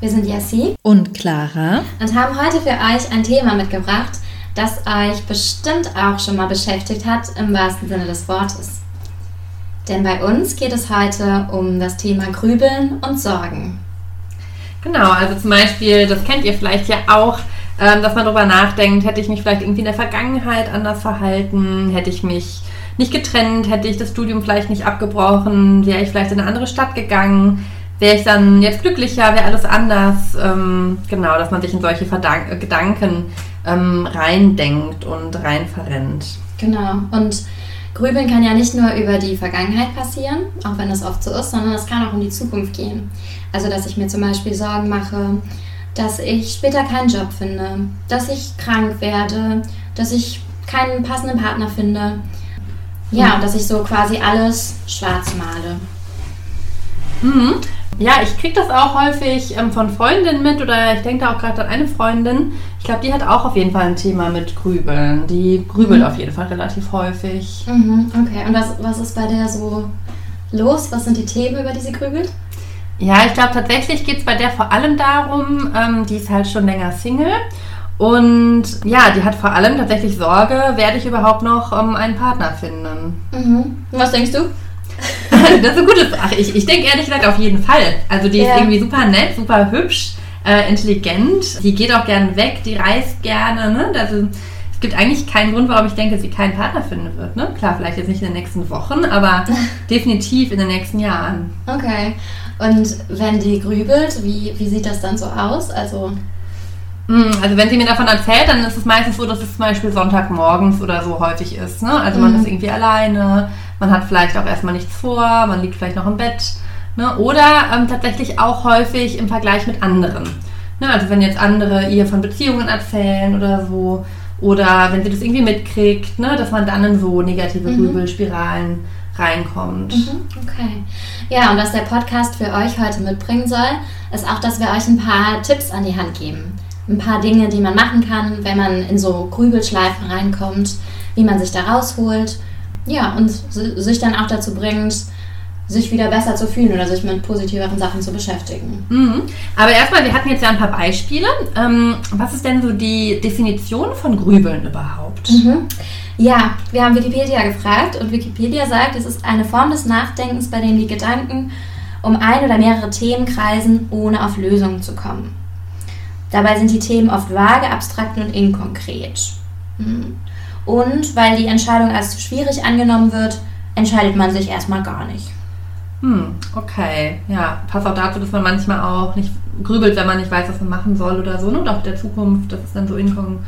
Wir sind Jessie und Clara und haben heute für euch ein Thema mitgebracht, das euch bestimmt auch schon mal beschäftigt hat, im wahrsten Sinne des Wortes. Denn bei uns geht es heute um das Thema Grübeln und Sorgen. Genau, also zum Beispiel, das kennt ihr vielleicht ja auch, ähm, dass man darüber nachdenkt, hätte ich mich vielleicht irgendwie in der Vergangenheit anders verhalten, hätte ich mich nicht getrennt, hätte ich das Studium vielleicht nicht abgebrochen, wäre ich vielleicht in eine andere Stadt gegangen, wäre ich dann jetzt glücklicher, wäre alles anders. Ähm, genau, dass man sich in solche Verdank äh, Gedanken ähm, reindenkt und rein verrennt. Genau, und Grübeln kann ja nicht nur über die Vergangenheit passieren, auch wenn das oft so ist, sondern es kann auch um die Zukunft gehen. Also, dass ich mir zum Beispiel Sorgen mache, dass ich später keinen Job finde, dass ich krank werde, dass ich keinen passenden Partner finde. Ja, und dass ich so quasi alles schwarz male. Mhm. Ja, ich kriege das auch häufig ähm, von Freundinnen mit oder ich denke da auch gerade an eine Freundin. Ich glaube, die hat auch auf jeden Fall ein Thema mit Grübeln. Die grübelt mhm. auf jeden Fall relativ häufig. Mhm, okay, und was, was ist bei der so los? Was sind die Themen, über die sie grübelt? Ja, ich glaube tatsächlich geht es bei der vor allem darum, ähm, die ist halt schon länger Single. Und ja, die hat vor allem tatsächlich Sorge, werde ich überhaupt noch ähm, einen Partner finden. Mhm. Was denkst du? das ist eine gute Frage. Ich, ich denke ehrlich gesagt auf jeden Fall. Also die ja. ist irgendwie super nett, super hübsch, äh, intelligent. Die geht auch gerne weg, die reist gerne. Ne? Also, es gibt eigentlich keinen Grund, warum ich denke, sie keinen Partner finden wird. Ne? Klar, vielleicht jetzt nicht in den nächsten Wochen, aber definitiv in den nächsten Jahren. Okay. Und wenn die grübelt, wie, wie sieht das dann so aus? Also also wenn sie mir davon erzählt, dann ist es meistens so, dass es zum Beispiel Sonntagmorgens oder so häufig ist. Ne? Also man mhm. ist irgendwie alleine, man hat vielleicht auch erstmal nichts vor, man liegt vielleicht noch im Bett. Ne? Oder ähm, tatsächlich auch häufig im Vergleich mit anderen. Ne? Also wenn jetzt andere ihr von Beziehungen erzählen oder so. Oder wenn sie das irgendwie mitkriegt, ne? dass man dann in so negative mhm. Grübelspiralen reinkommt. Mhm, okay. Ja, und was der Podcast für euch heute mitbringen soll, ist auch, dass wir euch ein paar Tipps an die Hand geben ein paar Dinge, die man machen kann, wenn man in so Grübelschleifen reinkommt, wie man sich da rausholt. Ja, und sich dann auch dazu bringt, sich wieder besser zu fühlen oder sich mit positiveren Sachen zu beschäftigen. Mhm. Aber erstmal, wir hatten jetzt ja ein paar Beispiele. Ähm, was ist denn so die Definition von Grübeln überhaupt? Mhm. Ja, wir haben Wikipedia gefragt und Wikipedia sagt, es ist eine Form des Nachdenkens, bei dem die Gedanken um ein oder mehrere Themen kreisen, ohne auf Lösungen zu kommen. Dabei sind die Themen oft vage, abstrakt und inkonkret. Hm. Und weil die Entscheidung als zu schwierig angenommen wird, entscheidet man sich erstmal gar nicht. Hm, okay. Ja, passt auch dazu, dass man manchmal auch nicht grübelt, wenn man nicht weiß, was man machen soll oder so. Ne? Und auch der Zukunft, dass es dann so inkon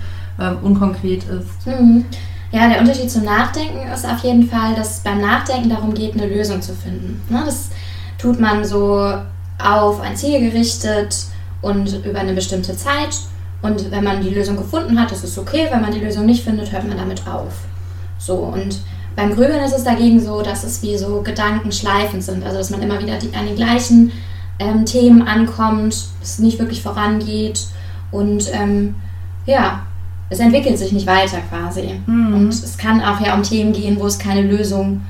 ähm, unkonkret ist. Mhm. Ja, der Unterschied zum Nachdenken ist auf jeden Fall, dass es beim Nachdenken darum geht, eine Lösung zu finden. Ne? Das tut man so auf ein Ziel gerichtet und über eine bestimmte Zeit. Und wenn man die Lösung gefunden hat, ist es okay. Wenn man die Lösung nicht findet, hört man damit auf. So, und beim Grübeln ist es dagegen so, dass es wie so Gedanken schleifend sind. Also, dass man immer wieder die, an den gleichen ähm, Themen ankommt, es nicht wirklich vorangeht und ähm, ja, es entwickelt sich nicht weiter quasi. Mhm. Und es kann auch ja um Themen gehen, wo es keine Lösung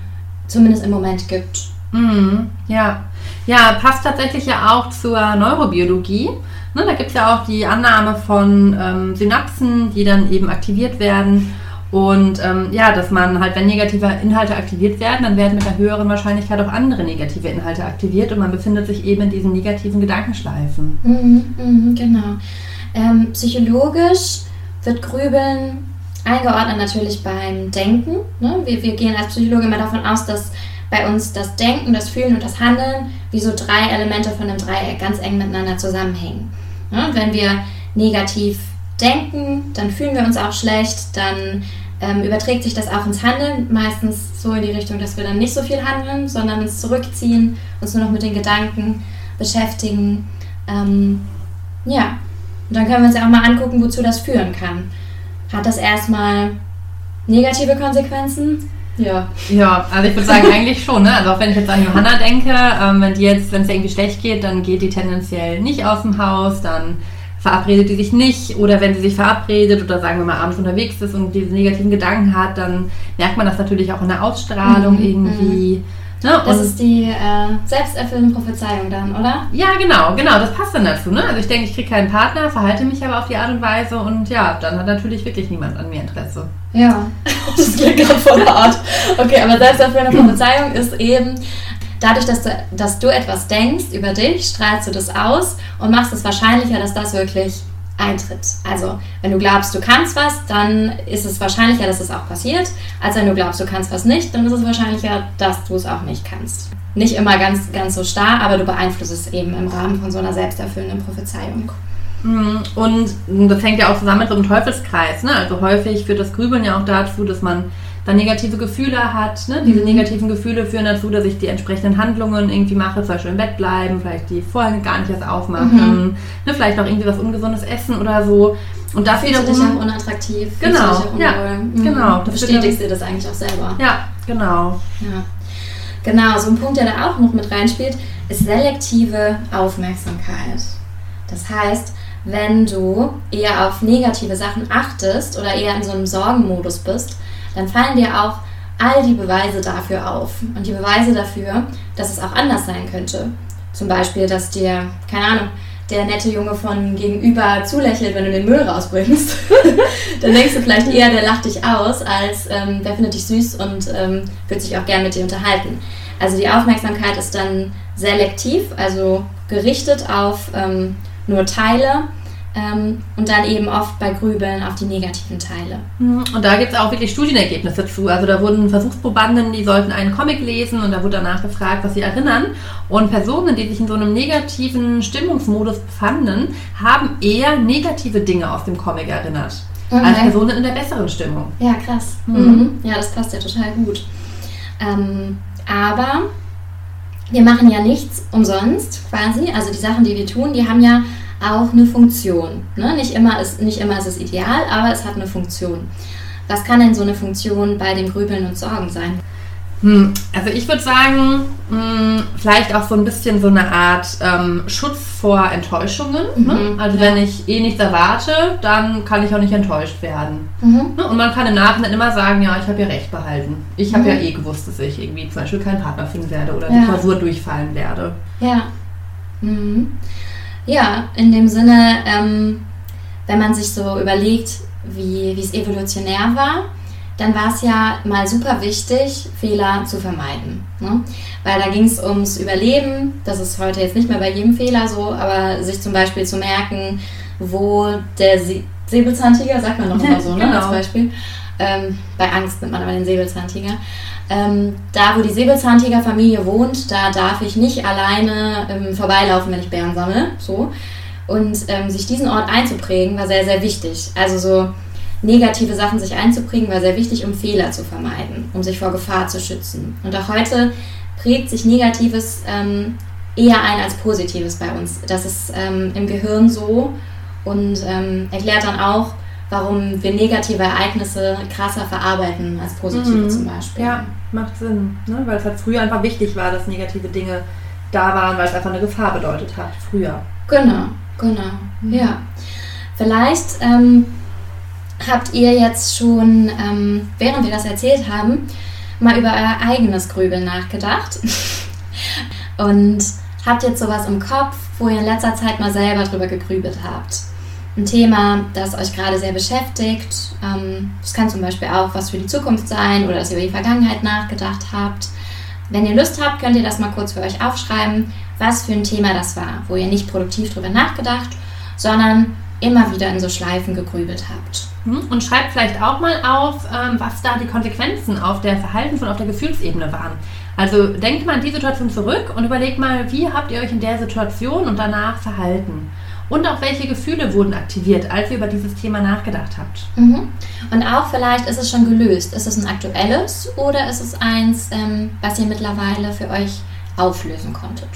zumindest im Moment gibt. Mhm. Ja. Ja, passt tatsächlich ja auch zur Neurobiologie. Ne, da gibt es ja auch die Annahme von ähm, Synapsen, die dann eben aktiviert werden. Und ähm, ja, dass man halt, wenn negative Inhalte aktiviert werden, dann werden mit einer höheren Wahrscheinlichkeit auch andere negative Inhalte aktiviert und man befindet sich eben in diesen negativen Gedankenschleifen. Mhm, mh, genau. Ähm, psychologisch wird Grübeln eingeordnet natürlich beim Denken. Ne? Wir, wir gehen als Psychologe immer davon aus, dass bei uns das Denken, das Fühlen und das Handeln wie so drei Elemente von einem Dreieck ganz eng miteinander zusammenhängen. Ja, wenn wir negativ denken, dann fühlen wir uns auch schlecht, dann ähm, überträgt sich das auch ins Handeln, meistens so in die Richtung, dass wir dann nicht so viel handeln, sondern uns zurückziehen, uns nur noch mit den Gedanken beschäftigen. Ähm, ja, Und dann können wir uns ja auch mal angucken, wozu das führen kann. Hat das erstmal negative Konsequenzen? Ja. Ja, also ich würde sagen eigentlich schon, ne? Also auch wenn ich jetzt an Johanna denke, ähm, wenn die jetzt, wenn es irgendwie schlecht geht, dann geht die tendenziell nicht aus dem Haus, dann verabredet die sich nicht oder wenn sie sich verabredet oder sagen wir mal abends unterwegs ist und diese negativen Gedanken hat, dann merkt man das natürlich auch in der Ausstrahlung mhm. irgendwie. Ne? Das ist die äh, selbsterfüllende Prophezeiung dann, oder? Ja, genau, genau, das passt dann dazu. Ne? Also ich denke, ich kriege keinen Partner, verhalte mich aber auf die Art und Weise und ja, dann hat natürlich wirklich niemand an mir Interesse. Ja, das klingt gerade voll hart. Okay, aber selbsterfüllende Prophezeiung ist eben, dadurch, dass du, dass du etwas denkst über dich, strahlst du das aus und machst es wahrscheinlicher, dass das wirklich eintritt. Also, wenn du glaubst, du kannst was, dann ist es wahrscheinlicher, dass es auch passiert, als wenn du glaubst, du kannst was nicht, dann ist es wahrscheinlicher, dass du es auch nicht kannst. Nicht immer ganz, ganz so starr, aber du beeinflusst es eben im Rahmen von so einer selbsterfüllenden Prophezeiung. Mhm. Und das hängt ja auch zusammen mit so einem Teufelskreis. Ne? Also häufig führt das Grübeln ja auch dazu, dass man dann negative Gefühle hat. Ne? Diese mhm. negativen Gefühle führen dazu, dass ich die entsprechenden Handlungen irgendwie mache, zum Beispiel im Bett bleiben, vielleicht die Vorhänge gar nicht erst aufmachen, mhm. ne? vielleicht noch irgendwie was Ungesundes essen oder so. Und das wiederum... Dich auch unattraktiv. Genau, ja, mhm. genau. Das Bestätigst dir das eigentlich auch selber. Ja, genau. Ja. Genau, so ein Punkt, der da auch noch mit reinspielt, ist selektive Aufmerksamkeit. Das heißt, wenn du eher auf negative Sachen achtest oder eher in so einem Sorgenmodus bist, dann fallen dir auch all die Beweise dafür auf. Und die Beweise dafür, dass es auch anders sein könnte. Zum Beispiel, dass dir, keine Ahnung, der nette Junge von gegenüber zulächelt, wenn du den Müll rausbringst. dann denkst du vielleicht eher, der lacht dich aus, als ähm, der findet dich süß und ähm, wird sich auch gern mit dir unterhalten. Also die Aufmerksamkeit ist dann selektiv, also gerichtet auf ähm, nur Teile ähm, und dann eben oft bei Grübeln auf die negativen Teile. Mhm. Und da gibt es auch wirklich Studienergebnisse zu. Also da wurden Versuchsprobanden, die sollten einen Comic lesen und da wurde danach gefragt, was sie erinnern. Und Personen, die sich in so einem negativen Stimmungsmodus befanden, haben eher negative Dinge aus dem Comic erinnert. Okay. Als Personen in der besseren Stimmung. Ja, krass. Mhm. Mhm. Ja, das passt ja total gut. Ähm, aber wir machen ja nichts umsonst quasi. Also die Sachen, die wir tun, die haben ja auch eine Funktion. Ne? Nicht, immer ist, nicht immer ist es ideal, aber es hat eine Funktion. Was kann denn so eine Funktion bei dem Grübeln und Sorgen sein? Hm, also ich würde sagen, hm, vielleicht auch so ein bisschen so eine Art ähm, Schutz vor Enttäuschungen. Ne? Mhm, ne? Also ja. wenn ich eh nichts erwarte, dann kann ich auch nicht enttäuscht werden. Mhm. Ne? Und man kann im Nachhinein immer sagen, ja, ich habe ja recht behalten. Ich habe mhm. ja eh gewusst, dass ich irgendwie zum Beispiel keinen Partner finden werde oder ja. die Klausur durchfallen werde. Ja. Ja, in dem Sinne, ähm, wenn man sich so überlegt, wie, es evolutionär war, dann war es ja mal super wichtig, Fehler zu vermeiden. Ne? Weil da ging es ums Überleben, das ist heute jetzt nicht mehr bei jedem Fehler so, aber sich zum Beispiel zu merken, wo der Se Säbelzahntiger, sagt man noch mal so, ne, genau. als Beispiel, ähm, bei Angst nimmt man aber den Säbelzahntiger, ähm, da, wo die Säbelzahntigerfamilie wohnt, da darf ich nicht alleine ähm, vorbeilaufen, wenn ich Bären sammle. So. Und ähm, sich diesen Ort einzuprägen, war sehr, sehr wichtig. Also so negative Sachen sich einzuprägen, war sehr wichtig, um Fehler zu vermeiden, um sich vor Gefahr zu schützen. Und auch heute prägt sich Negatives ähm, eher ein als Positives bei uns. Das ist ähm, im Gehirn so und ähm, erklärt dann auch, warum wir negative Ereignisse krasser verarbeiten als positive mhm. zum Beispiel. Ja, macht Sinn, ne? weil es halt früher einfach wichtig war, dass negative Dinge da waren, weil es einfach eine Gefahr bedeutet hat, früher. Genau, genau, mhm. ja. Vielleicht ähm, habt ihr jetzt schon, ähm, während wir das erzählt haben, mal über euer eigenes Grübeln nachgedacht und habt jetzt sowas im Kopf, wo ihr in letzter Zeit mal selber drüber gegrübelt habt ein Thema, das euch gerade sehr beschäftigt. Ähm, das kann zum Beispiel auch was für die Zukunft sein oder dass ihr über die Vergangenheit nachgedacht habt. Wenn ihr Lust habt, könnt ihr das mal kurz für euch aufschreiben, was für ein Thema das war, wo ihr nicht produktiv drüber nachgedacht, sondern immer wieder in so Schleifen gegrübelt habt. Hm, und schreibt vielleicht auch mal auf, ähm, was da die Konsequenzen auf der Verhaltens- und auf der Gefühlsebene waren. Also denkt mal an die Situation zurück und überlegt mal, wie habt ihr euch in der Situation und danach verhalten? Und auch welche Gefühle wurden aktiviert, als ihr über dieses Thema nachgedacht habt. Mhm. Und auch vielleicht ist es schon gelöst. Ist es ein aktuelles oder ist es eins, ähm, was ihr mittlerweile für euch auflösen konntet?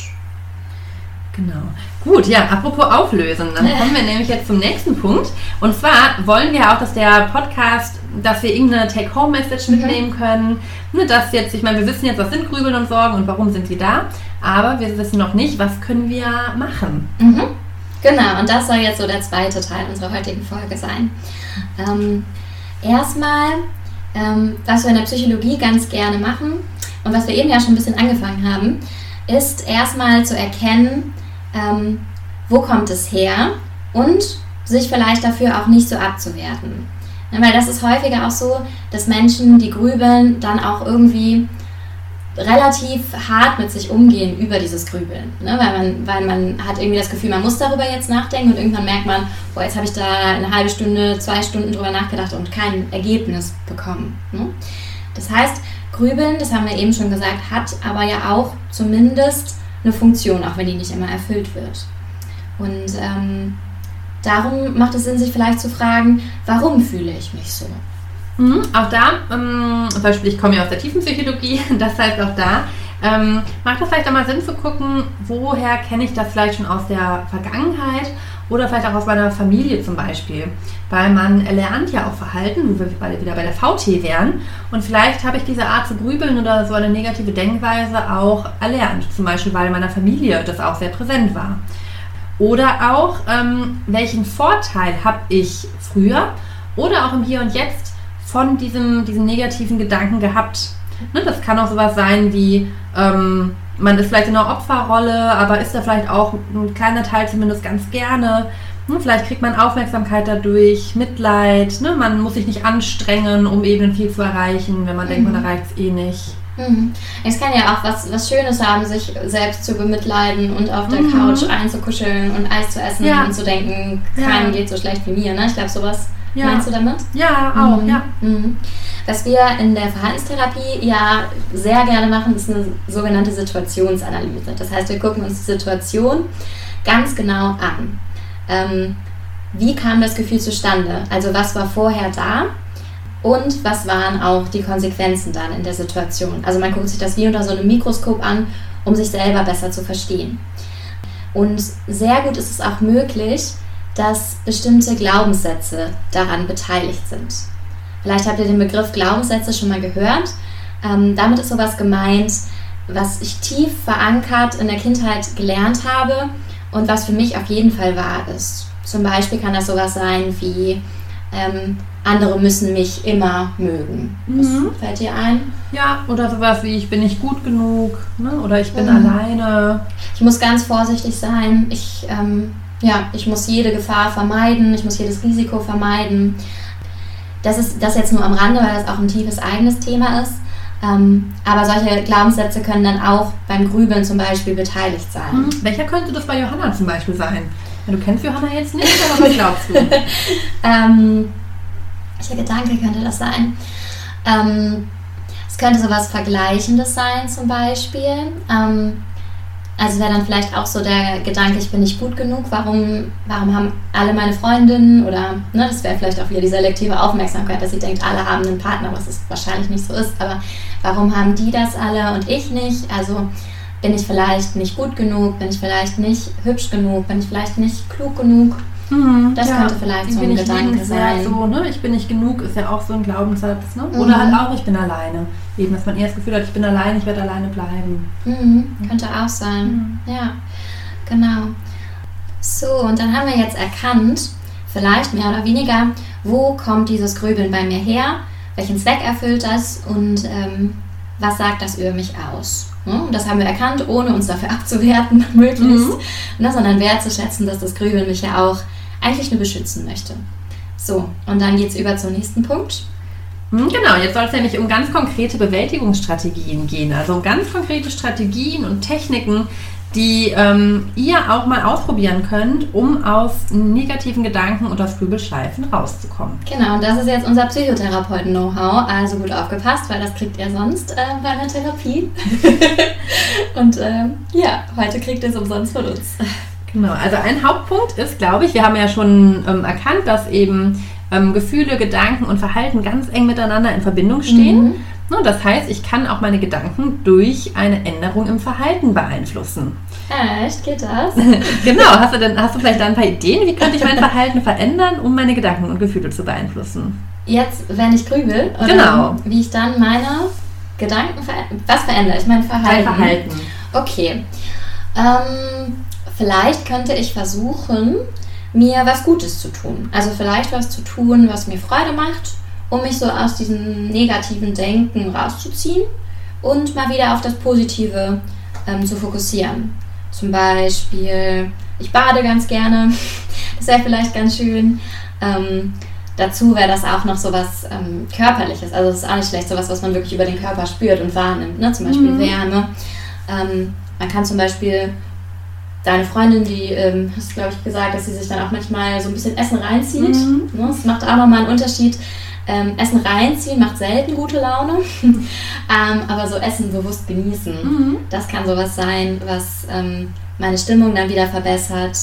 Genau. Gut, ja, apropos auflösen, dann kommen wir nämlich jetzt zum nächsten Punkt. Und zwar wollen wir auch, dass der Podcast, dass wir irgendeine Take-Home-Message Mhm. mitnehmen können. Ne, dass jetzt, ich meine, wir wissen jetzt, was sind Grübeln und Sorgen und warum sind sie da, aber wir wissen noch nicht, was können wir machen. Mhm. Genau, und das soll jetzt so der zweite Teil unserer heutigen Folge sein. Ähm, erstmal, ähm, was wir in der Psychologie ganz gerne machen und was wir eben ja schon ein bisschen angefangen haben, ist erstmal zu erkennen, ähm, wo kommt es her und sich vielleicht dafür auch nicht so abzuwerten. Ja, weil das ist häufiger auch so, dass Menschen, die grübeln, dann auch irgendwie relativ hart mit sich umgehen über dieses Grübeln. Ne? Weil, man, weil man hat irgendwie das Gefühl, man muss darüber jetzt nachdenken und irgendwann merkt man, boah, jetzt habe ich da eine halbe Stunde, zwei Stunden drüber nachgedacht und kein Ergebnis bekommen. Ne? Das heißt, Grübeln, das haben wir eben schon gesagt, hat aber ja auch zumindest eine Funktion, auch wenn die nicht immer erfüllt wird. Und ähm, darum macht es Sinn, sich vielleicht zu fragen, warum fühle ich mich so? Mhm, auch da, ähm, zum Beispiel, ich komme ja aus der Tiefenpsychologie, das heißt auch da, ähm, macht es vielleicht auch mal Sinn zu gucken, woher kenne ich das vielleicht schon aus der Vergangenheit oder vielleicht auch aus meiner Familie zum Beispiel. Weil man lernt ja auch Verhalten, wo wir wieder bei der VT wären. Und vielleicht habe ich diese Art zu grübeln oder so eine negative Denkweise auch erlernt. Zum Beispiel, weil in meiner Familie das auch sehr präsent war. Oder auch, ähm, welchen Vorteil habe ich früher oder auch im Hier und Jetzt von diesem, diesen negativen Gedanken gehabt. Ne, das kann auch sowas sein wie, ähm, man ist vielleicht in einer Opferrolle, aber ist da vielleicht auch ein kleiner Teil zumindest ganz gerne. Ne, vielleicht kriegt man Aufmerksamkeit dadurch, Mitleid, ne, man muss sich nicht anstrengen, um eben viel zu erreichen, wenn man denkt, man erreicht es eh nicht. Mhm. Es kann ja auch was, was Schönes haben, sich selbst zu bemitleiden und auf der Mhm. Couch einzukuscheln und Eis zu essen Ja. und zu denken, Ja. keinem geht so schlecht wie mir. Ne? Ich glaube, sowas Ja. meinst du damit? Ja, auch, Mhm. ja. Mhm. Was wir in der Verhaltenstherapie ja sehr gerne machen, ist eine sogenannte Situationsanalyse. Das heißt, wir gucken uns die Situation ganz genau an. Ähm, wie kam das Gefühl zustande? Also was war vorher da? Und was waren auch die Konsequenzen dann in der Situation? Also man guckt sich das wie unter so einem Mikroskop an, um sich selber besser zu verstehen. Und sehr gut ist es auch möglich, dass bestimmte Glaubenssätze daran beteiligt sind. Vielleicht habt ihr den Begriff Glaubenssätze schon mal gehört. Ähm, damit ist sowas gemeint, was ich tief verankert in der Kindheit gelernt habe und was für mich auf jeden Fall wahr ist. Zum Beispiel kann das sowas sein wie, ähm, andere müssen mich immer mögen. Mhm. Fällt dir ein? Ja, oder sowas wie, ich bin nicht gut genug, ne? oder ich bin Mhm. alleine. Ich muss ganz vorsichtig sein. Ich, ähm, ja, ich muss jede Gefahr vermeiden. Ich muss jedes Risiko vermeiden. Das ist das jetzt nur am Rande, weil das auch ein tiefes eigenes Thema ist. Ähm, aber solche Glaubenssätze können dann auch beim Grübeln zum Beispiel beteiligt sein. Mhm. Welcher könnte das bei Johanna zum Beispiel sein? Ja, du kennst Johanna jetzt nicht, aber was glaubst du? Ähm, welcher Gedanke könnte das sein? Ähm, es könnte sowas Vergleichendes sein, zum Beispiel. Ähm, also wäre dann vielleicht auch so der Gedanke, ich bin nicht gut genug. Warum, warum haben alle meine Freundinnen oder ne, das wäre vielleicht auch wieder die selektive Aufmerksamkeit, dass sie denkt, alle haben einen Partner, was es wahrscheinlich nicht so ist. Aber warum haben die das alle und ich nicht? Also bin ich vielleicht nicht gut genug? Bin ich vielleicht nicht hübsch genug? Bin ich vielleicht nicht klug genug? Mhm, Das könnte vielleicht ich so ein Gedanke sein. So, ne? Ich bin nicht genug, ist ja auch so ein Glaubenssatz. Ne? Mhm. Oder halt auch, ich bin alleine. Eben, dass man eher das Gefühl hat, ich bin alleine, ich werde alleine bleiben. Mhm, könnte auch sein. Ja, genau. So, und dann haben wir jetzt erkannt, vielleicht mehr oder weniger, wo kommt dieses Grübeln bei mir her, welchen Zweck erfüllt das und ähm, was sagt das über mich aus. Ne? Und das haben wir erkannt, ohne uns dafür abzuwerten, möglichst, Mhm. ne, sondern wertzuschätzen, dass das Grübeln mich ja auch eigentlich nur beschützen möchte. So, und dann geht es über zum nächsten Punkt. Hm, Genau, jetzt soll es nämlich um ganz konkrete Bewältigungsstrategien gehen. Also um ganz konkrete Strategien und Techniken, die ähm, ihr auch mal ausprobieren könnt, um aus negativen Gedanken und aus Grübelschleifen rauszukommen. Genau, und das ist jetzt unser Psychotherapeuten-Know-how. Also gut aufgepasst, weil das kriegt ihr sonst äh, bei einer Therapie. und ähm, ja, heute kriegt ihr es umsonst von uns. Genau, also ein Hauptpunkt ist, glaube ich, wir haben ja schon ähm, erkannt, dass eben ähm, Gefühle, Gedanken und Verhalten ganz eng miteinander in Verbindung stehen. Mhm. Ne, Das heißt, ich kann auch meine Gedanken durch eine Änderung im Verhalten beeinflussen. Echt? Geht das? genau, hast du denn, hast du vielleicht da ein paar Ideen? Wie könnte ich mein Verhalten verändern, um meine Gedanken und Gefühle zu beeinflussen? Jetzt, wenn ich grübel, oder Genau. wie ich dann meine Gedanken verändere. Was verändere ich? Mein Verhalten. Dein Verhalten. Okay. Ähm, vielleicht könnte ich versuchen, mir was Gutes zu tun. Also vielleicht was zu tun, was mir Freude macht, um mich so aus diesem negativen Denken rauszuziehen und mal wieder auf das Positive ähm, zu fokussieren. Zum Beispiel, ich bade ganz gerne. Das wäre vielleicht ganz schön. Ähm, dazu wäre das auch noch so was ähm, Körperliches. Also es ist auch nicht schlecht, sowas, was man wirklich über den Körper spürt und wahrnimmt. Ne? Zum Beispiel Wärme. Ähm, man kann zum Beispiel deine Freundin, die ähm, hast glaube ich gesagt, dass sie sich dann auch manchmal so ein bisschen Essen reinzieht. Mhm. Ne? Das macht auch nochmal einen Unterschied. Ähm, Essen reinziehen macht selten gute Laune, ähm, aber so Essen bewusst genießen, Mhm. das kann sowas sein, was ähm, meine Stimmung dann wieder verbessert.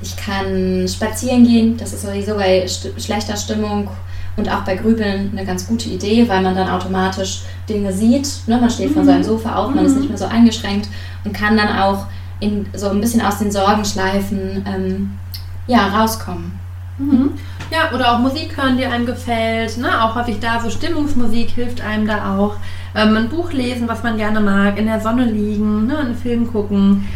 Ich kann spazieren gehen, das ist sowieso bei st schlechter Stimmung und auch bei Grübeln eine ganz gute Idee, weil man dann automatisch Dinge sieht. Ne? Man steht von seinem Sofa auf, man ist nicht mehr so eingeschränkt und kann dann auch in, so ein bisschen aus den Sorgenschleifen ähm, ja, rauskommen. Mhm. Ja, oder auch Musik hören, die einem gefällt. Ne? Auch häufig da so Stimmungsmusik hilft einem da auch. Ähm, ein Buch lesen, was man gerne mag, in der Sonne liegen, ne? einen Film gucken,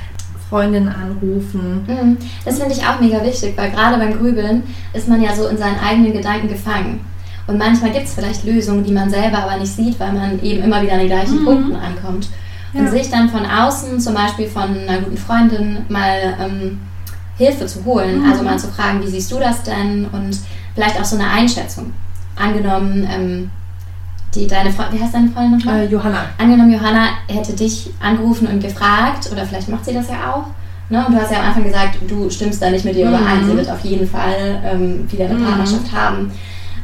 Freundinnen anrufen. Mhm. Das finde ich auch mega wichtig, weil gerade beim Grübeln ist man ja so in seinen eigenen Gedanken gefangen. Und manchmal gibt es vielleicht Lösungen, die man selber aber nicht sieht, weil man eben immer wieder an den gleichen Punkten ankommt. Und Ja. sich dann von außen, zum Beispiel von einer guten Freundin, mal ähm, Hilfe zu holen. Also mal zu fragen, wie siehst du das denn? Und vielleicht auch so eine Einschätzung. Angenommen, ähm, die deine Freundin, wie heißt deine Freundin nochmal? Äh, Johanna. Angenommen, Johanna hätte dich angerufen und gefragt, oder vielleicht macht sie das ja auch. Ne? Und du hast ja am Anfang gesagt, du stimmst da nicht mit ihr Mhm. überein. Sie wird auf jeden Fall ähm, wieder eine Mhm. Partnerschaft haben.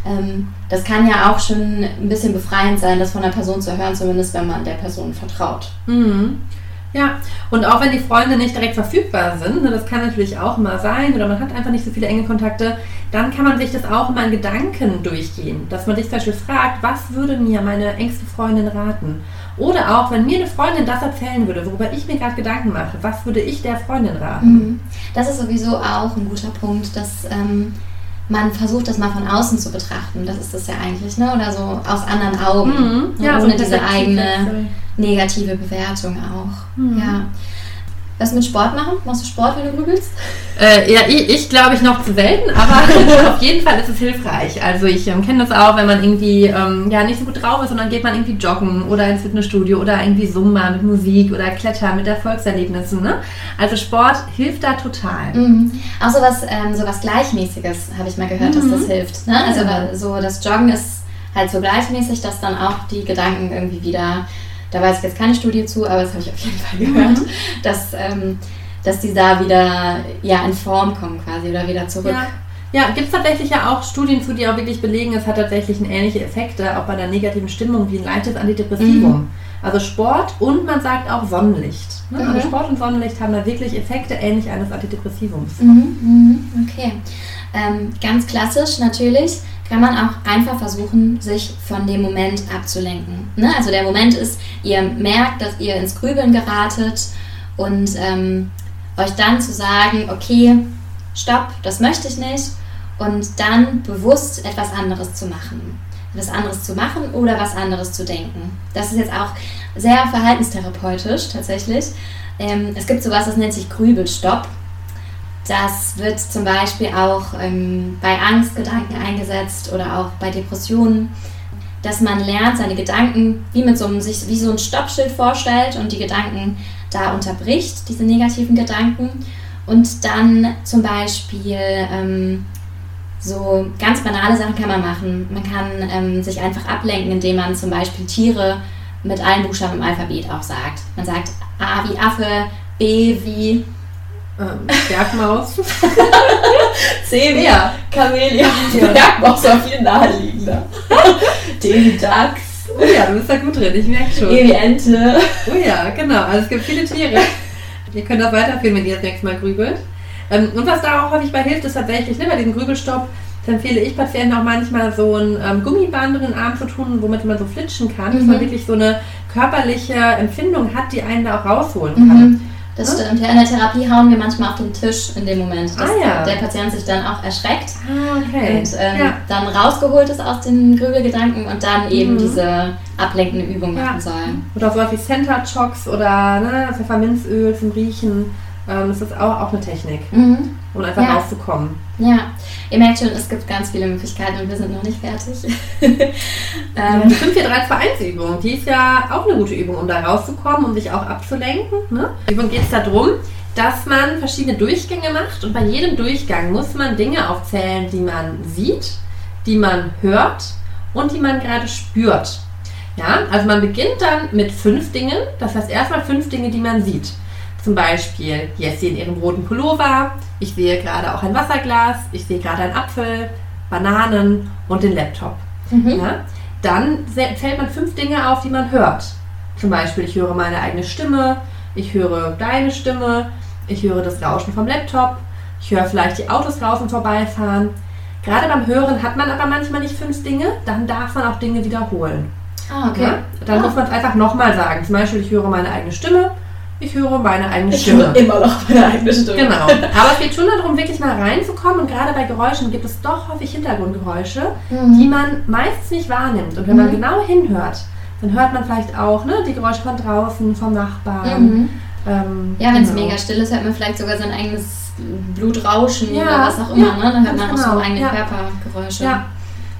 Ähm, das kann ja auch schon ein bisschen befreiend sein, das von einer Person zu hören, zumindest wenn man der Person vertraut. Mhm. Ja, und auch wenn die Freunde nicht direkt verfügbar sind, ne, das kann natürlich auch mal sein, oder man hat einfach nicht so viele enge Kontakte, dann kann man sich das auch mal in Gedanken durchgehen. Dass man sich zum Beispiel fragt, was würde mir meine engste Freundin raten? Oder auch, wenn mir eine Freundin das erzählen würde, worüber ich mir gerade Gedanken mache, was würde ich der Freundin raten? Mhm. Das ist sowieso auch ein guter Punkt, dass ähm, man versucht, das mal von außen zu betrachten. Das ist das ja eigentlich, ne? Oder so aus anderen Augen. Mhm. Ja, so Ohne ein diese eigene negative Bewertung auch. Mhm. Ja. Was mit Sport machen? Machst du Sport, wenn du grübelst? Äh, ja, ich, ich glaube ich noch zu selten, aber auf jeden Fall ist es hilfreich. Also ich ähm, kenne das auch, wenn man irgendwie ähm, ja nicht so gut drauf ist und dann geht man irgendwie joggen oder ins Fitnessstudio oder irgendwie Zumba mit Musik oder Klettern mit Erfolgserlebnissen. Ne? Also Sport hilft da total. Mhm. Auch sowas, ähm, sowas Gleichmäßiges habe ich mal gehört, dass das hilft. Ne? Also Ja. so das Joggen ist halt so gleichmäßig, dass dann auch die Gedanken irgendwie wieder, da weiß ich jetzt keine Studie zu, aber das habe ich auf jeden Fall gehört, dass, ähm, dass die da wieder ja, in Form kommen quasi oder wieder zurück. Ja. Ja, gibt es tatsächlich ja auch Studien zu, die auch wirklich belegen, es hat tatsächlich ähnliche Effekte, auch bei einer negativen Stimmung wie ein leichtes Antidepressivum. Also Sport und man sagt auch Sonnenlicht. Ne? Mhm. Also Sport und Sonnenlicht haben da wirklich Effekte ähnlich eines Antidepressivums. Mhm, mhm, okay. Ähm, ganz klassisch natürlich kann man auch einfach versuchen, sich von dem Moment abzulenken. Ne? Also der Moment ist, ihr merkt, dass ihr ins Grübeln geratet und ähm, euch dann zu sagen, okay, stopp, das möchte ich nicht und dann bewusst etwas anderes zu machen. Was anderes zu machen oder was anderes zu denken. Das ist jetzt auch sehr verhaltenstherapeutisch tatsächlich. Ähm, es gibt sowas, das nennt sich Grübelstopp. Das wird zum Beispiel auch ähm, bei Angstgedanken eingesetzt oder auch bei Depressionen, dass man lernt, seine Gedanken wie mit so einem, sich wie so ein Stoppschild vorstellt und die Gedanken da unterbricht, diese negativen Gedanken. Und dann zum Beispiel ähm, so ganz banale Sachen kann man machen. Man kann ähm, sich einfach ablenken, indem man zum Beispiel Tiere mit allen Buchstaben im Alphabet auch sagt. Man sagt A wie Affe, B wie Ähm, Bergmaus. Wie Ja. Chamäleon. Ja. Bergmaus war viel naheliegender. D wie Dachs. Oh ja, du bist da gut drin, ich merke schon. E wie Ente. Oh ja, genau. Also es gibt viele Tiere. Ihr könnt das weiterführen, wenn ihr das nächste Mal grübelt. Ähm, und was da auch häufig bei hilft, ist tatsächlich, ne, bei diesem Grübelstopp, empfehle ich Patienten auch manchmal so ein ähm, Gummiband in den Arm zu tun, womit man so flitschen kann, dass man Mhm. wirklich so eine körperliche Empfindung hat, die einen da auch rausholen kann. Mhm. Das stimmt. Ja, in der Therapie hauen wir manchmal auf den Tisch in dem Moment, dass Ah, ja. der Patient sich dann auch erschreckt Ah, okay. und ähm, ja. dann rausgeholt ist aus den Grübelgedanken und dann eben Mhm. diese ablenkende Übung machen soll. Oder sowas wie Center Chocks oder ne, Pfefferminzöl zum Riechen. Ähm, das ist auch, auch eine Technik, Mhm. Um einfach Ja. rauszukommen. Ja, ihr merkt schon, es gibt ganz viele Möglichkeiten und wir sind noch nicht fertig. Ähm, die 5-4-3-2-1-Übung, die ist ja auch eine gute Übung, um da rauszukommen, um sich auch abzulenken. Ne? Die Übung geht es darum, dass man verschiedene Durchgänge macht und bei jedem Durchgang muss man Dinge aufzählen, die man sieht, die man hört und die man gerade spürt. Ja, also man beginnt dann mit fünf Dingen, das heißt erstmal fünf Dinge, die man sieht. Zum Beispiel Jessie in ihrem roten Pullover, ich sehe gerade auch ein Wasserglas, ich sehe gerade einen Apfel, Bananen und den Laptop. mhm. Ja? Dann zählt man fünf Dinge auf, die man hört. Zum Beispiel, ich höre meine eigene Stimme, ich höre deine Stimme, ich höre das Rauschen vom Laptop, ich höre vielleicht die Autos draußen vorbeifahren. Gerade beim Hören hat man aber manchmal nicht fünf Dinge, dann darf man auch Dinge wiederholen. Ah, okay. Ja? Dann muss man es einfach nochmal sagen. Zum Beispiel, ich höre meine eigene Stimme, ich höre meine eigene Ich Stimme. höre immer noch meine eigene Stimme. Genau. Aber es geht schon darum, wirklich mal reinzukommen. Und gerade bei Geräuschen gibt es doch häufig Hintergrundgeräusche, Mhm. die man meistens nicht wahrnimmt. Und wenn man Mhm. genau hinhört, dann hört man vielleicht auch ne, die Geräusche von draußen, vom Nachbarn. Mhm. Ähm, Ja, wenn es genau. mega still ist, hört man vielleicht sogar sein eigenes Blutrauschen Ja, oder was auch immer. ja, ne? Dann hört man auch so genau, eigene ja. Körpergeräusche. Ja,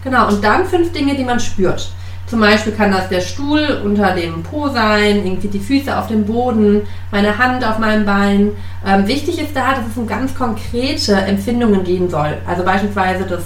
genau. Und dann fünf Dinge, die man spürt. Zum Beispiel kann das der Stuhl unter dem Po sein, irgendwie die Füße auf dem Boden, meine Hand auf meinem Bein. Ähm, wichtig ist da, dass es um ganz konkrete Empfindungen gehen soll. Also beispielsweise das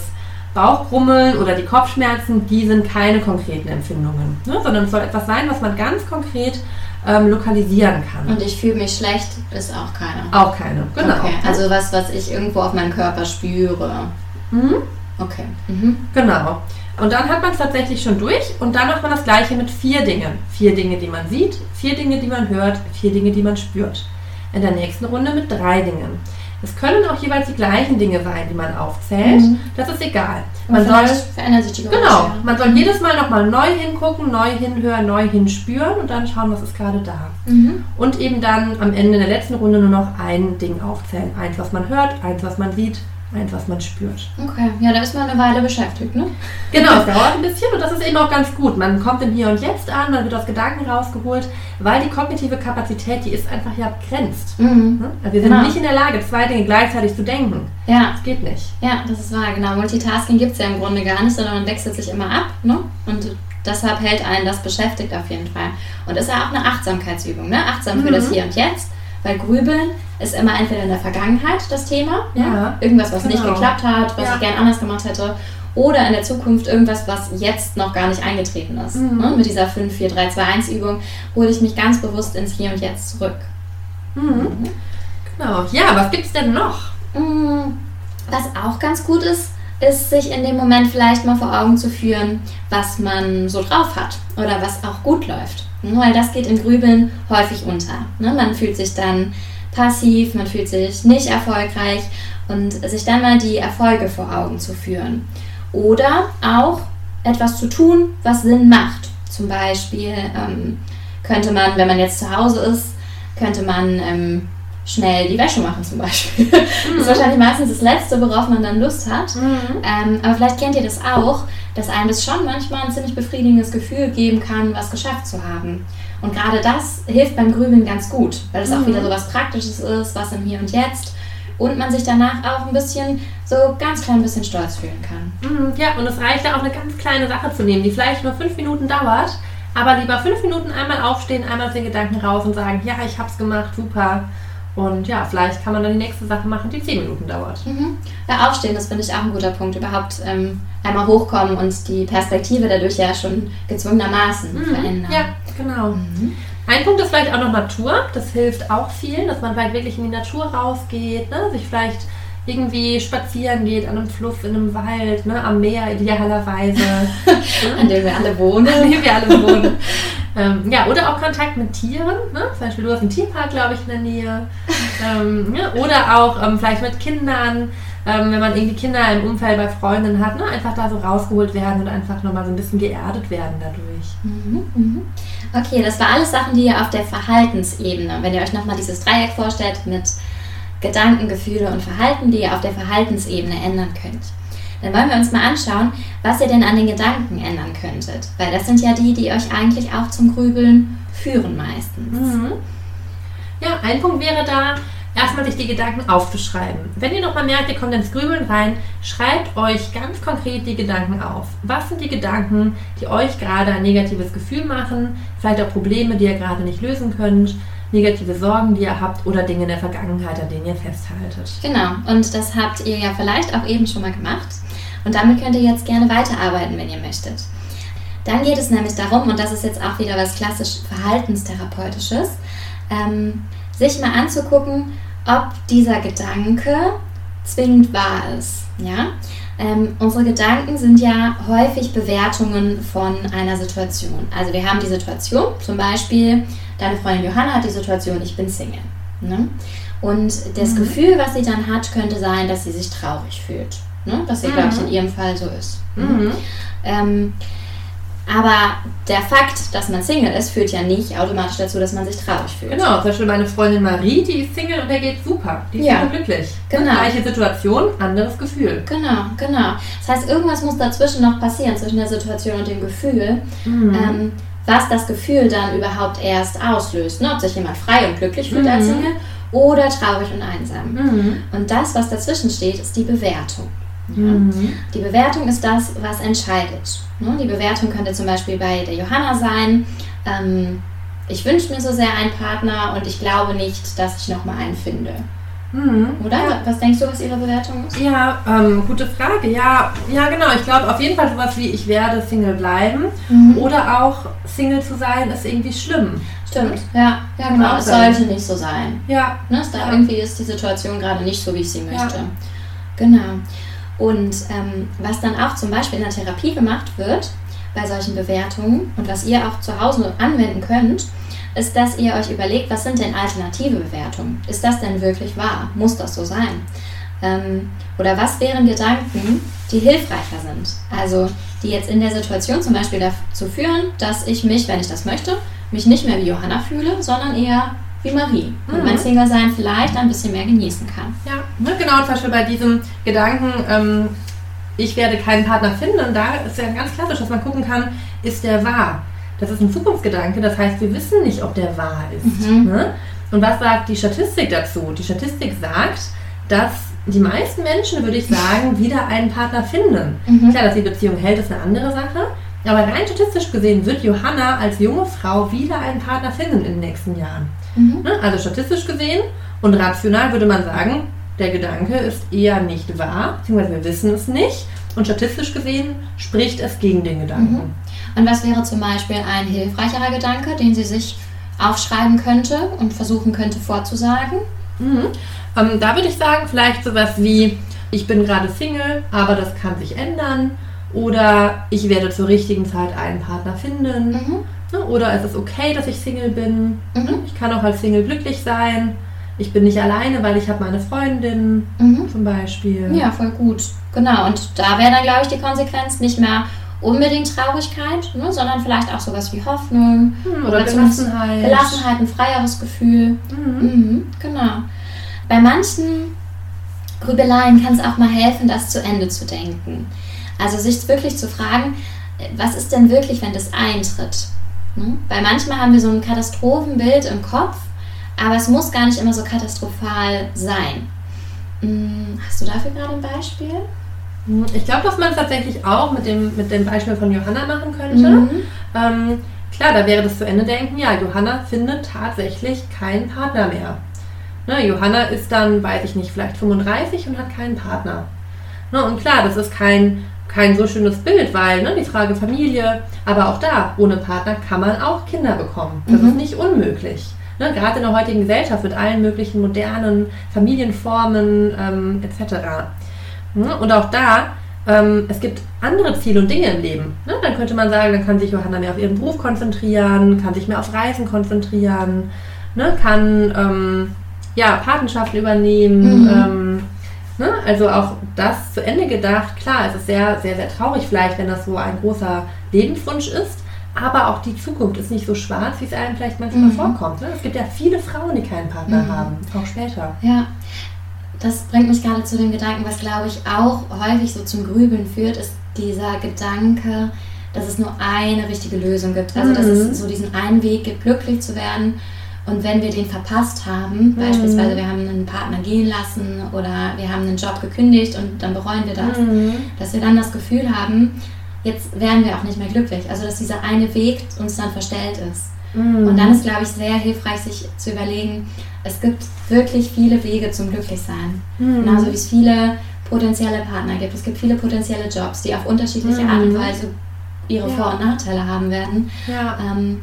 Bauchgrummeln oder die Kopfschmerzen, die sind keine konkreten Empfindungen, ne? sondern es soll etwas sein, was man ganz konkret ähm, lokalisieren kann. Und ich fühle mich schlecht, ist auch keiner. Auch keine, genau. Okay, also was, was ich irgendwo auf meinem Körper spüre. Mhm. Okay. Mhm. Genau. Und dann hat man es tatsächlich schon durch und dann macht man das gleiche mit vier Dingen. Vier Dinge, die man sieht, vier Dinge, die man hört, vier Dinge, die man spürt. In der nächsten Runde mit drei Dingen. Es können auch jeweils die gleichen Dinge sein, die man aufzählt. Mhm. Das ist egal. Man soll, verändern sich die Geräusche. genau, man soll jedes Mal nochmal neu hingucken, neu hinhören, neu hinspüren und dann schauen, was ist gerade da. Mhm. Und eben dann am Ende der letzten Runde nur noch ein Ding aufzählen. Eins, was man hört, eins, was man sieht, eins, was man spürt. Okay, ja, da ist man eine Weile beschäftigt, ne? Genau, es dauert ein bisschen und das ist eben auch ganz gut. Man kommt im Hier und Jetzt an, man wird aus Gedanken rausgeholt, weil die kognitive Kapazität, die ist einfach ja begrenzt. Mhm. ne? Also wir sind Genau. nicht in der Lage, zwei Dinge gleichzeitig zu denken. Ja, Das geht nicht. ja, das ist wahr, genau. Multitasking gibt es ja im Grunde gar nicht, sondern man wechselt sich immer ab, ne? Und deshalb hält einen das beschäftigt auf jeden Fall. Und ist ja auch eine Achtsamkeitsübung, ne? Achtsam für Mhm. das Hier und Jetzt, weil Grübeln ist immer entweder in der Vergangenheit das Thema, ja? Ja, irgendwas, was nicht genau. geklappt hat, was Ja. ich gern anders gemacht hätte, oder in der Zukunft irgendwas, was jetzt noch gar nicht eingetreten ist. Mhm. Ne? Mit dieser 5-4-3-2-1-Übung hole ich mich ganz bewusst ins Hier und Jetzt zurück. Mhm. Genau. Ja, was gibt's denn noch? Mm, Was auch ganz gut ist, ist sich in dem Moment vielleicht mal vor Augen zu führen, was man so drauf hat oder was auch gut läuft. Ne, Weil das geht im Grübeln häufig unter. Ne? Man fühlt sich dann passiv, man fühlt sich nicht erfolgreich und sich dann mal die Erfolge vor Augen zu führen. Oder auch etwas zu tun, was Sinn macht. Zum Beispiel ähm, könnte man, wenn man jetzt zu Hause ist, könnte man ähm, schnell die Wäsche machen zum Beispiel. Das ist wahrscheinlich meistens das Letzte, worauf man dann Lust hat. Ähm, aber vielleicht kennt ihr das auch, dass einem das schon manchmal ein ziemlich befriedigendes Gefühl geben kann, was geschafft zu haben. Und gerade das hilft beim Grübeln ganz gut, weil es auch Mhm. wieder so was Praktisches ist, was im Hier und Jetzt. Und man sich danach auch ein bisschen, so ganz klein bisschen stolz fühlen kann. Mhm, Ja, und es reicht ja auch eine ganz kleine Sache zu nehmen, die vielleicht nur fünf Minuten dauert, aber lieber fünf Minuten einmal aufstehen, einmal den Gedanken raus und sagen, ja, ich hab's gemacht, super. Und ja, vielleicht kann man dann die nächste Sache machen, die zehn Minuten dauert. Mhm. Ja, aufstehen, das finde ich auch ein guter Punkt. Überhaupt ähm, einmal hochkommen und die Perspektive dadurch ja schon gezwungenermaßen Mhm, verändern. Ja, genau. Mhm. Ein Punkt ist vielleicht auch noch Natur. Das hilft auch vielen, dass man vielleicht wirklich in die Natur rausgeht, ne? sich vielleicht irgendwie spazieren geht an einem Fluss, in einem Wald, ne? am Meer idealerweise, An dem wir alle wohnen. an dem wir alle wohnen. ähm, ja, oder auch Kontakt mit Tieren. Ne? Zum Beispiel du hast einen Tierpark, glaube ich, in der Nähe. ähm, ja, oder auch ähm, vielleicht mit Kindern. ähm, wenn man irgendwie Kinder im Umfeld bei Freundinnen hat, ne, einfach da so rausgeholt werden und einfach nochmal so ein bisschen geerdet werden dadurch. Mhm, mhm. Okay, das war alles Sachen, die ihr auf der Verhaltensebene, wenn ihr euch nochmal dieses Dreieck vorstellt mit Gedanken, Gefühle und Verhalten, die ihr auf der Verhaltensebene ändern könnt. Dann wollen wir uns mal anschauen, was ihr denn an den Gedanken ändern könntet. Weil das sind ja die, die euch eigentlich auch zum Grübeln führen meistens. Mhm. Ja, ein Punkt wäre da, erstmal sich die Gedanken aufzuschreiben. Wenn ihr nochmal merkt, ihr kommt ins Grübeln rein, schreibt euch ganz konkret die Gedanken auf. Was sind die Gedanken, die euch gerade ein negatives Gefühl machen? Vielleicht auch Probleme, die ihr gerade nicht lösen könnt, negative Sorgen, die ihr habt oder Dinge in der Vergangenheit, an denen ihr festhaltet. Genau, und das habt ihr ja vielleicht auch eben schon mal gemacht. Und damit könnt ihr jetzt gerne weiterarbeiten, wenn ihr möchtet. Dann geht es nämlich darum, und das ist jetzt auch wieder was klassisch Verhaltenstherapeutisches, ähm, sich mal anzugucken, ob dieser Gedanke zwingend wahr ist. Ja? Ähm, unsere Gedanken sind ja häufig Bewertungen von einer Situation. Also wir haben die Situation, zum Beispiel, deine Freundin Johanna hat die Situation, ich bin Single. Ne? Und das mhm. Gefühl, was sie dann hat, könnte sein, dass sie sich traurig fühlt. Ne? Was ja, mhm. glaube ich, in ihrem Fall so ist. Mhm. Ähm, aber der Fakt, dass man Single ist, führt ja nicht automatisch dazu, dass man sich traurig fühlt. Genau, zum Beispiel meine Freundin Marie, die ist Single und der geht super. Die ist ja. super glücklich. Genau. Gleiche Situation, anderes Gefühl. Genau, genau. Das heißt, irgendwas muss dazwischen noch passieren, zwischen der Situation und dem Gefühl, mhm. ähm, was das Gefühl dann überhaupt erst auslöst. Ne? Ob sich jemand frei und glücklich fühlt mhm. als Single oder traurig und einsam. Mhm. Und das, was dazwischen steht, ist die Bewertung. Ja? Mhm. Die Bewertung ist das, was entscheidet. Ne? Die Bewertung könnte zum Beispiel bei der Johanna sein. Ähm, ich wünsche mir so sehr einen Partner und ich glaube nicht, dass ich nochmal einen finde. Mhm. Oder? Ja. Was denkst du, was ihre Bewertung ist? Ja, ähm, gute Frage. Ja, ja, genau. Ich glaube auf jeden Fall sowas wie ich werde Single bleiben mhm. oder auch Single zu sein ist irgendwie schlimm. Stimmt, ja, ja genau. Es sollte nicht so sein. Ja. Ne? Da ja. Irgendwie ist die Situation gerade nicht so, wie ich sie möchte. Ja. Genau. Und ähm, was dann auch zum Beispiel in der Therapie gemacht wird, bei solchen Bewertungen und was ihr auch zu Hause anwenden könnt, ist, dass ihr euch überlegt, was sind denn alternative Bewertungen? Ist das denn wirklich wahr? Muss das so sein? Ähm, oder was wären Gedanken, die hilfreicher sind? Also die jetzt in der Situation zum Beispiel dazu führen, dass ich mich, wenn ich das möchte, mich nicht mehr wie Johanna fühle, sondern eher wie Marie. Mhm. Und mein Single-Sein vielleicht ein bisschen mehr genießen kann. Ja, ne, genau, zum Beispiel bei diesem Gedanken, ähm, ich werde keinen Partner finden. Und da ist ja ganz klassisch, dass man gucken kann, ist der wahr? Das ist ein Zukunftsgedanke, das heißt, wir wissen nicht, ob der wahr ist. Mhm. Ne? Und was sagt die Statistik dazu? Die Statistik sagt, dass die meisten Menschen, würde ich sagen, wieder einen Partner finden. Mhm. Klar, dass die Beziehung hält, ist eine andere Sache. Aber rein statistisch gesehen wird Johanna als junge Frau wieder einen Partner finden in den nächsten Jahren. Mhm. Ne? Also statistisch gesehen und rational würde man sagen, der Gedanke ist eher nicht wahr, beziehungsweise wir wissen es nicht. Und statistisch gesehen spricht es gegen den Gedanken. Mhm. Und was wäre zum Beispiel ein hilfreicherer Gedanke, den sie sich aufschreiben könnte und versuchen könnte vorzusagen? Mhm. Ähm, da würde ich sagen, vielleicht sowas wie, ich bin gerade Single, aber das kann sich ändern. Oder ich werde zur richtigen Zeit einen Partner finden. Mhm. Ne? Oder es ist okay, dass ich Single bin. Mhm. Ich kann auch als Single glücklich sein. Ich bin nicht alleine, weil ich habe meine Freundin mhm. zum Beispiel. Ja, voll gut. Genau. Und da wäre dann, glaube ich, die Konsequenz nicht mehr unbedingt Traurigkeit, ne, sondern vielleicht auch sowas wie Hoffnung mhm, oder, oder Gelassenheit. Gelassenheit, ein freieres Gefühl. Mhm. Mhm, genau. Bei manchen Grübeleien kann es auch mal helfen, das zu Ende zu denken. Also sich wirklich zu fragen, was ist denn wirklich, wenn das eintritt? Ne? Weil manchmal haben wir so ein Katastrophenbild im Kopf, aber es muss gar nicht immer so katastrophal sein. Hm, hast du dafür gerade ein Beispiel? Ich glaube, dass man es tatsächlich auch mit dem, mit dem Beispiel von Johanna machen könnte. Mhm. Ähm, klar, da wäre das zu Ende denken, ja, Johanna findet tatsächlich keinen Partner mehr. Ne, Johanna ist dann, weiß ich nicht, vielleicht 35 und hat keinen Partner. Ne, und klar, das ist kein kein so schönes Bild, weil ne, die Frage Familie, aber auch da, ohne Partner kann man auch Kinder bekommen. Das mhm. ist nicht unmöglich. Ne, gerade in der heutigen Gesellschaft mit allen möglichen modernen Familienformen ähm, etc. Ne, und auch da, ähm, es gibt andere Ziele und Dinge im Leben. Ne, dann könnte man sagen, dann kann sich Johanna mehr auf ihren Beruf konzentrieren, kann sich mehr auf Reisen konzentrieren, ne, kann ähm, ja, Patenschaften übernehmen. Mhm. Ähm, Ne? Also auch das zu Ende gedacht. Klar, es ist sehr, sehr, sehr traurig vielleicht, wenn das so ein großer Lebenswunsch ist. Aber auch die Zukunft ist nicht so schwarz, wie es einem vielleicht manchmal Mhm. vorkommt. Ne? Es gibt ja viele Frauen, die keinen Partner Mhm. haben, auch später. Ja, das bringt mich gerade zu dem Gedanken, was glaube ich auch häufig so zum Grübeln führt, ist dieser Gedanke, dass es nur eine richtige Lösung gibt. Also dass Mhm. es so diesen einen Weg gibt, glücklich zu werden. Und wenn wir den verpasst haben, beispielsweise wir haben einen Partner gehen lassen oder wir haben einen Job gekündigt und dann bereuen wir das, Mhm. dass wir dann das Gefühl haben, jetzt werden wir auch nicht mehr glücklich. Also dass dieser eine Weg uns dann verstellt ist. Mhm. Und dann ist, glaube ich, sehr hilfreich, sich zu überlegen, es gibt wirklich viele Wege zum Glücklichsein. Mhm. Genauso wie es viele potenzielle Partner gibt. Es gibt viele potenzielle Jobs, die auf unterschiedliche Art und Mhm. Weise ihre Ja. Vor- und Nachteile haben werden. Ja. Ähm,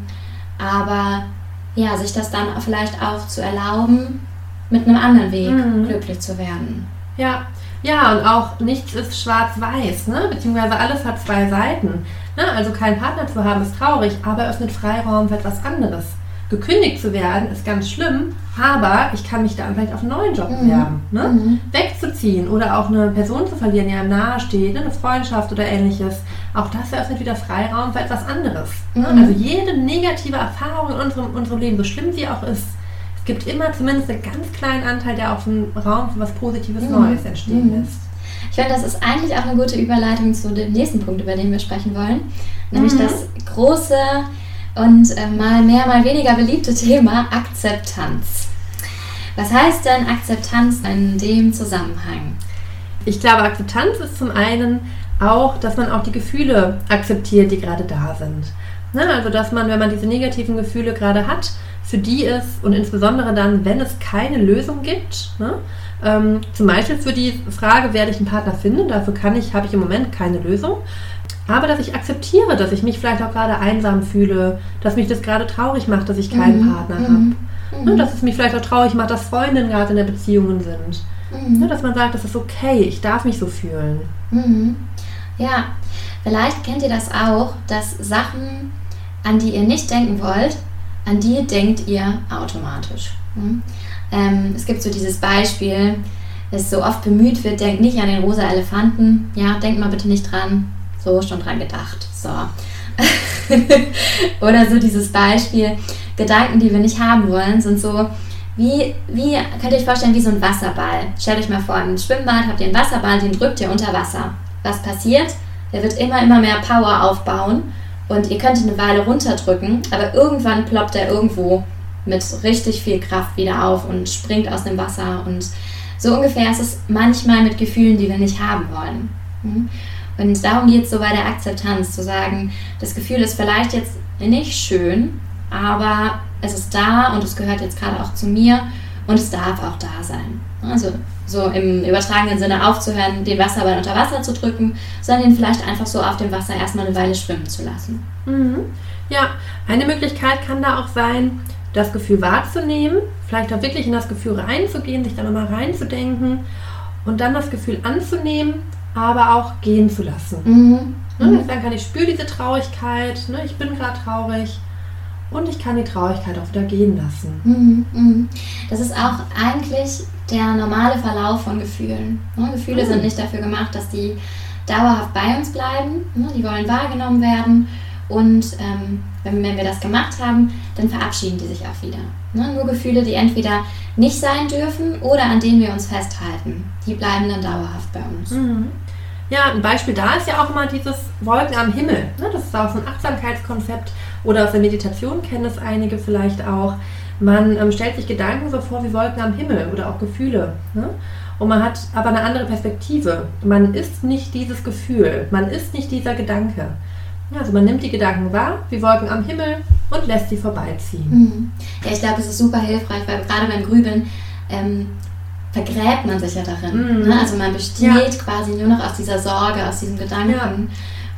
aber ja, sich das dann vielleicht auch zu erlauben, mit einem anderen Weg Mhm. glücklich zu werden. Ja, ja, und auch nichts ist schwarz-weiß, ne? beziehungsweise alles hat zwei Seiten. Ne? Also keinen Partner zu haben ist traurig, aber öffnet Freiraum für etwas anderes. Gekündigt zu werden ist ganz schlimm, aber ich kann mich dann vielleicht auf einen neuen Job Mhm. bewerben. Ne? Mhm. Wegzuziehen oder auch eine Person zu verlieren, die einem nahe steht, ne? eine Freundschaft oder ähnliches. Auch das eröffnet wieder Freiraum für etwas anderes. Mhm. Also jede negative Erfahrung in unserem, unserem Leben, so schlimm sie auch ist, es gibt immer zumindest einen ganz kleinen Anteil, der auf einen Raum für was Positives Mhm. Neues entstehen Mhm. lässt. Ich finde, das ist eigentlich auch eine gute Überleitung zu dem nächsten Punkt, über den wir sprechen wollen. Nämlich Mhm. das große und äh, mal mehr, mal weniger beliebte Thema Akzeptanz. Was heißt denn Akzeptanz in dem Zusammenhang? Ich glaube, Akzeptanz ist zum einen auch, dass man auch die Gefühle akzeptiert, die gerade da sind. Ne? Also, dass man, wenn man diese negativen Gefühle gerade hat, für die ist und insbesondere dann, wenn es keine Lösung gibt, ne? Ähm, zum Beispiel für die Frage, werde ich einen Partner finden, dafür kann ich, habe ich im Moment keine Lösung. Aber dass ich akzeptiere, dass ich mich vielleicht auch gerade einsam fühle, dass mich das gerade traurig macht, dass ich keinen Mhm. Partner Mhm. habe. Ne? Dass es mich vielleicht auch traurig macht, dass Freundinnen gerade in der Beziehungen sind. Mhm. Ne, dass man sagt, das ist okay, ich darf mich so fühlen. Mhm. Ja, vielleicht kennt ihr das auch, dass Sachen, an die ihr nicht denken wollt, an die denkt ihr automatisch. Ähm, es gibt so dieses Beispiel, das so oft bemüht wird, denkt nicht an den rosa Elefanten. Ja, denkt mal bitte nicht dran. So, schon dran gedacht. So. Oder so dieses Beispiel, Gedanken, die wir nicht haben wollen, sind so, wie, wie könnt ihr euch vorstellen, wie so ein Wasserball. Stellt euch mal vor, im Schwimmbad habt ihr einen Wasserball, den drückt ihr unter Wasser. Was passiert? Der wird immer, immer mehr Power aufbauen und ihr könnt ihn eine Weile runterdrücken, aber irgendwann ploppt er irgendwo mit richtig viel Kraft wieder auf und springt aus dem Wasser. Und so ungefähr ist es manchmal mit Gefühlen, die wir nicht haben wollen. Mhm. Und darum geht es so bei der Akzeptanz, zu sagen, das Gefühl ist vielleicht jetzt nicht schön, aber es ist da und es gehört jetzt gerade auch zu mir und es darf auch da sein. Also so im übertragenen Sinne aufzuhören, den Wasserball unter Wasser zu drücken, sondern ihn vielleicht einfach so auf dem Wasser erstmal eine Weile schwimmen zu lassen. Mhm. Ja, eine Möglichkeit kann da auch sein, das Gefühl wahrzunehmen, vielleicht auch wirklich in das Gefühl reinzugehen, sich da nochmal reinzudenken und dann das Gefühl anzunehmen, aber auch gehen zu lassen. Mhm. Ne, Dann kann ich spüre diese Traurigkeit, ne, ich bin gerade traurig und ich kann die Traurigkeit auch wieder gehen lassen. Mhm, mhm. Das ist auch eigentlich der normale Verlauf von Gefühlen. Ne? Gefühle Mhm. sind nicht dafür gemacht, dass die dauerhaft bei uns bleiben. Ne? Die wollen wahrgenommen werden. Und ähm, wenn, wir das gemacht haben, dann verabschieden die sich auch wieder. Ne? Nur Gefühle, die entweder nicht sein dürfen oder an denen wir uns festhalten, die bleiben dann dauerhaft bei uns. Mhm. Ja, ein Beispiel da ist ja auch mal dieses Wolken am Himmel. Ne? Das ist auch so ein Achtsamkeitskonzept oder aus der Meditation kennen es einige vielleicht auch. Man ähm, stellt sich Gedanken so vor wie Wolken am Himmel oder auch Gefühle. Ne? Und man hat aber eine andere Perspektive. Man ist nicht dieses Gefühl, man ist nicht dieser Gedanke. Ja, also man nimmt die Gedanken wahr, wie Wolken am Himmel und lässt sie vorbeiziehen. Mhm. Ja, ich glaube, es ist super hilfreich, weil gerade beim Grübeln ähm, vergräbt man sich ja darin. Mhm. Ne? Also man besteht Ja. quasi nur noch aus dieser Sorge, aus diesem Gedanken.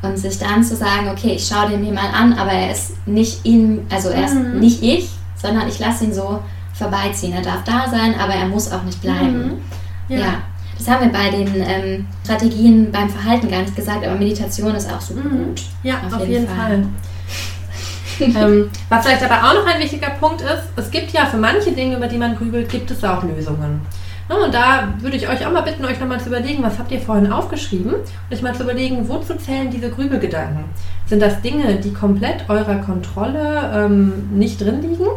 Und sich dann zu sagen, okay, ich schaue den mir mal an, aber er ist nicht in, also er ist Mhm. nicht ich, sondern ich lasse ihn so vorbeiziehen. Er darf da sein, aber er muss auch nicht bleiben. Mhm. Ja. Das haben wir bei den ähm, Strategien beim Verhalten gar nicht gesagt, aber Meditation ist auch super Mhm. gut. Ja, Auf auf, jeden jeden, Fall. Fall. ähm, was vielleicht aber auch noch ein wichtiger Punkt ist, es gibt ja für manche Dinge, über die man grübelt, gibt es auch Lösungen. Ja, und da würde ich euch auch mal bitten, euch nochmal zu überlegen, was habt ihr vorhin aufgeschrieben? Und euch mal zu überlegen, wozu zählen diese Grübelgedanken? Sind das Dinge, die komplett eurer Kontrolle ähm, nicht drin liegen?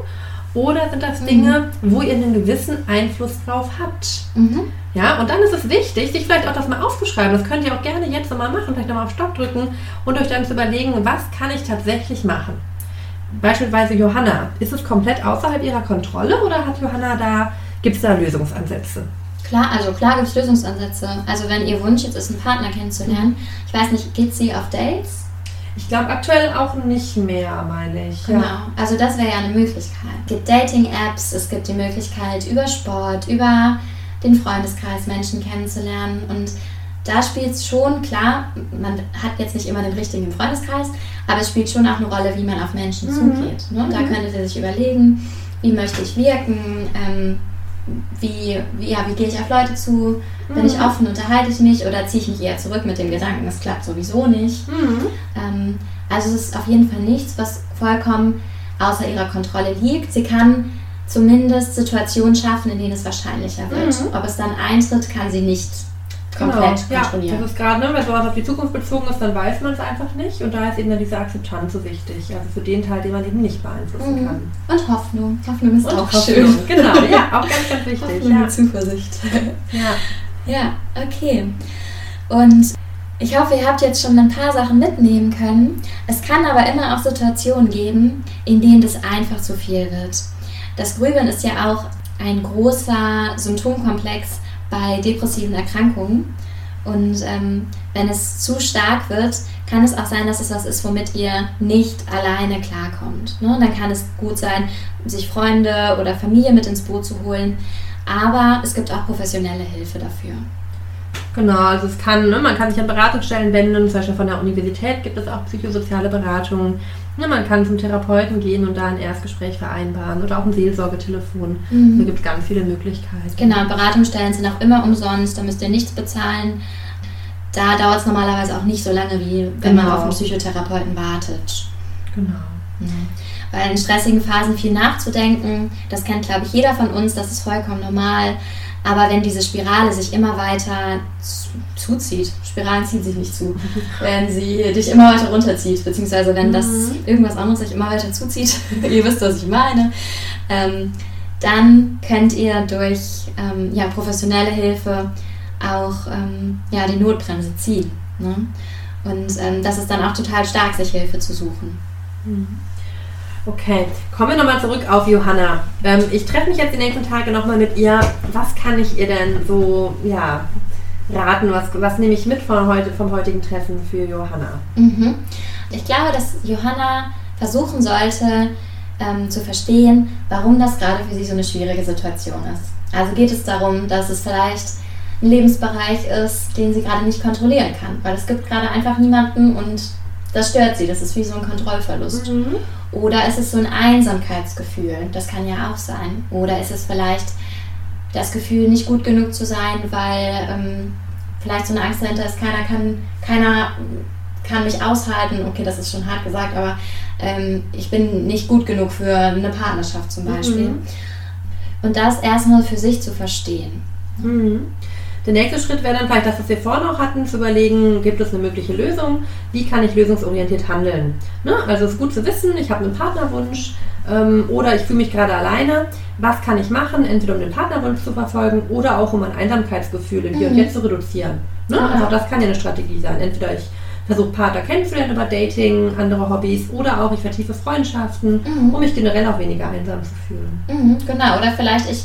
Oder sind das Dinge, mhm. wo ihr einen gewissen Einfluss drauf habt? Mhm. Ja, und dann ist es wichtig, sich vielleicht auch das mal aufzuschreiben. Das könnt ihr auch gerne jetzt nochmal machen, vielleicht nochmal auf Stopp drücken und euch dann zu überlegen, was kann ich tatsächlich machen? Beispielsweise Johanna. Ist es komplett außerhalb ihrer Kontrolle oder hat Johanna da, gibt es da Lösungsansätze? Klar, also klar gibt es Lösungsansätze. Also wenn ihr Wunsch jetzt ist, einen Partner kennenzulernen, ich weiß nicht, geht sie auf Dates? Ich glaube aktuell auch nicht mehr, meine ich. Genau, ja. also das wäre ja eine Möglichkeit. Es gibt Dating-Apps, es gibt die Möglichkeit über Sport, über den Freundeskreis Menschen kennenzulernen und da spielt es schon, klar, man hat jetzt nicht immer den richtigen im Freundeskreis, aber es spielt schon auch eine Rolle, wie man auf Menschen mhm. zugeht. Ne? Da mhm. könntet ihr sich überlegen, wie möchte ich wirken, ähm, wie, wie, ja, wie gehe ich auf Leute zu, bin ich mhm. offen, unterhalte ich mich oder ziehe ich mich eher zurück mit dem Gedanken, das klappt sowieso nicht. Mhm. Ähm, also es ist auf jeden Fall nichts, was vollkommen außer ihrer Kontrolle liegt. Sie kann zumindest Situationen schaffen, in denen es wahrscheinlicher wird. Mhm. Ob es dann eintritt, kann sie nicht komplett genau. kontrollieren. Ja, das ist gerade, ne, wenn sowas auf die Zukunft bezogen ist, dann weiß man es einfach nicht. Und da ist eben dann diese Akzeptanz so wichtig. Also für den Teil, den man eben nicht beeinflussen mhm. kann. Und Hoffnung. Hoffnung ist und auch Hoffnung. schön. Genau, ja, auch ganz, ganz wichtig. Hoffnung ja. und Zuversicht. Ja. Ja, okay. Und ich hoffe, ihr habt jetzt schon ein paar Sachen mitnehmen können. Es kann aber immer auch Situationen geben, in denen das einfach zu viel wird. Das Grübeln ist ja auch ein großer Symptomkomplex bei depressiven Erkrankungen. Und ähm, wenn es zu stark wird, kann es auch sein, dass es was ist, womit ihr nicht alleine klarkommt. Ne? Dann kann es gut sein, sich Freunde oder Familie mit ins Boot zu holen. Aber es gibt auch professionelle Hilfe dafür. Genau, also es kann, ne, man kann sich an Beratungsstellen wenden, zum Beispiel von der Universität gibt es auch psychosoziale Beratungen. Ne, man kann zum Therapeuten gehen und da ein Erstgespräch vereinbaren oder auch ein Seelsorgetelefon. Mhm. Da gibt es ganz viele Möglichkeiten. Genau, Beratungsstellen sind auch immer umsonst, da müsst ihr nichts bezahlen. Da dauert es normalerweise auch nicht so lange, wie wenn genau. man auf einen Psychotherapeuten wartet. Genau. Mhm. Weil in stressigen Phasen viel nachzudenken, das kennt, glaube ich, jeder von uns, das ist vollkommen normal. Aber wenn diese Spirale sich immer weiter zuzieht, Spiralen ziehen sich nicht zu, wenn sie dich immer weiter runterzieht, beziehungsweise wenn das mhm. irgendwas anderes sich immer weiter zuzieht, ihr wisst, was ich meine, ähm, dann könnt ihr durch ähm, ja, professionelle Hilfe auch ähm, ja, die Notbremse ziehen. Ne? Und ähm, das ist dann auch total stark, sich Hilfe zu suchen. Mhm. Okay, kommen wir nochmal zurück auf Johanna. Ähm, ich treffe mich jetzt die nächsten Tage nochmal mit ihr. Was kann ich ihr denn so, ja, raten? Was, was nehme ich mit von heute, vom heutigen Treffen für Johanna? Mhm. Ich glaube, dass Johanna versuchen sollte, ähm, zu verstehen, warum das gerade für sie so eine schwierige Situation ist. Also geht es darum, dass es vielleicht ein Lebensbereich ist, den sie gerade nicht kontrollieren kann, weil es gibt gerade einfach niemanden und das stört sie. Das ist wie so ein Kontrollverlust. Mhm. Oder ist es so ein Einsamkeitsgefühl? Das kann ja auch sein. Oder ist es vielleicht das Gefühl, nicht gut genug zu sein, weil ähm, vielleicht so eine Angst dahinter ist, keiner kann, keiner kann mich aushalten. Okay, das ist schon hart gesagt, aber ähm, ich bin nicht gut genug für eine Partnerschaft zum Beispiel. Mhm. Und das erstmal für sich zu verstehen. Mhm. Der nächste Schritt wäre dann vielleicht das, was wir vorhin auch hatten, zu überlegen, gibt es eine mögliche Lösung? Wie kann ich lösungsorientiert handeln? Ne? Also es ist gut zu wissen, ich habe einen Partnerwunsch ähm, oder ich fühle mich gerade alleine. Was kann ich machen? Entweder um den Partnerwunsch zu verfolgen oder auch um ein Einsamkeitsgefühl im Hier mhm. und Jetzt zu reduzieren. Ne? Also auch das kann ja eine Strategie sein. Entweder ich versuche Partner kennenzulernen über Dating, andere Hobbys oder auch ich vertiefe Freundschaften, mhm. um mich generell auch weniger einsam zu fühlen. Mhm, genau, oder vielleicht ich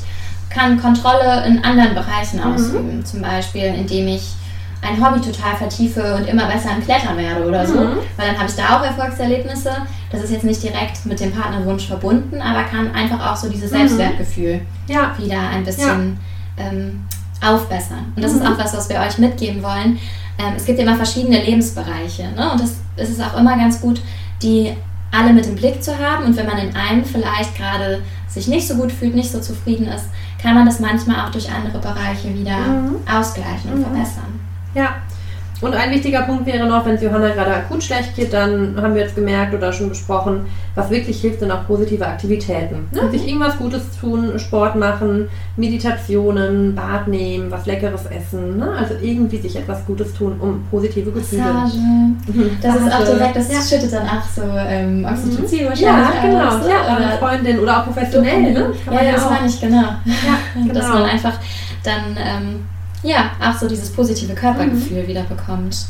kann Kontrolle in anderen Bereichen mhm. ausüben. Zum Beispiel, indem ich ein Hobby total vertiefe und immer besser im Klettern werde oder so. Mhm. Weil dann habe ich da auch Erfolgserlebnisse. Das ist jetzt nicht direkt mit dem Partnerwunsch verbunden, aber kann einfach auch so dieses mhm. Selbstwertgefühl ja. wieder ein bisschen ja. ähm, aufbessern. Und das ist mhm. auch was, was wir euch mitgeben wollen. Ähm, es gibt immer verschiedene Lebensbereiche. Ne? Und das, das ist auch immer ganz gut, die alle mit im Blick zu haben. Und wenn man in einem vielleicht gerade sich nicht so gut fühlt, nicht so zufrieden ist, kann man das manchmal auch durch andere Bereiche wieder mhm. ausgleichen und mhm. verbessern. Ja. Und ein wichtiger Punkt wäre noch, wenn es Johanna gerade akut schlecht geht, dann haben wir jetzt gemerkt oder schon besprochen, was wirklich hilft, sind auch positive Aktivitäten. Ne? Mhm. Sich irgendwas Gutes tun, Sport machen, Meditationen, Bad nehmen, was Leckeres essen. Ne? Also irgendwie sich etwas Gutes tun, um positive Gefühle. Massage. Mhm. Das ist auch Massage. direkt, das ja. schüttet dann auch so ähm, Oxytocin wahrscheinlich Ja, genau. aus, Ja, oder Freundin oder auch professionell. Ne? Ja, ja, das meine ich, genau. Ja, Dass genau. man einfach dann ähm, ja auch so dieses positive Körpergefühl Mhm. wieder bekommt.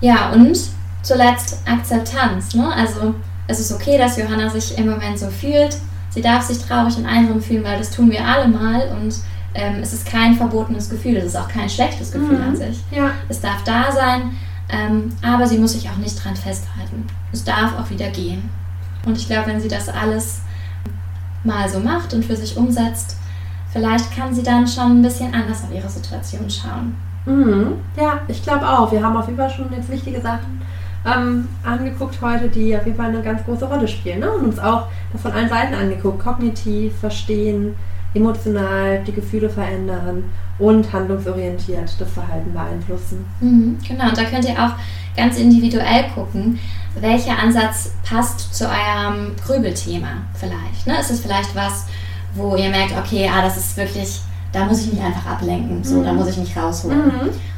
Ja, und zuletzt Akzeptanz. Ne? Also es ist okay, dass Johanna sich im Moment so fühlt. Sie darf sich traurig und einsam fühlen, weil das tun wir alle mal und ähm, es ist kein verbotenes Gefühl, es ist auch kein schlechtes Gefühl Mhm. an sich. Ja. Es darf da sein, ähm, aber sie muss sich auch nicht dran festhalten. Es darf auch wieder gehen. Und ich glaube, wenn sie das alles mal so macht und für sich umsetzt, vielleicht kann sie dann schon ein bisschen anders auf ihre Situation schauen. Mhm. Ja, ich glaube auch. Wir haben auf jeden Fall schon jetzt wichtige Sachen ähm, angeguckt heute, die auf jeden Fall eine ganz große Rolle spielen. Ne? Und uns auch das von allen Seiten angeguckt. Kognitiv, verstehen, emotional, die Gefühle verändern und handlungsorientiert das Verhalten beeinflussen. Mhm, genau, und da könnt ihr auch ganz individuell gucken, welcher Ansatz passt zu eurem Grübelthema vielleicht. Ne? Ist es vielleicht was, wo ihr merkt, okay, ah, das ist wirklich, da muss ich mich einfach ablenken, so, Mhm. da muss ich mich rausholen.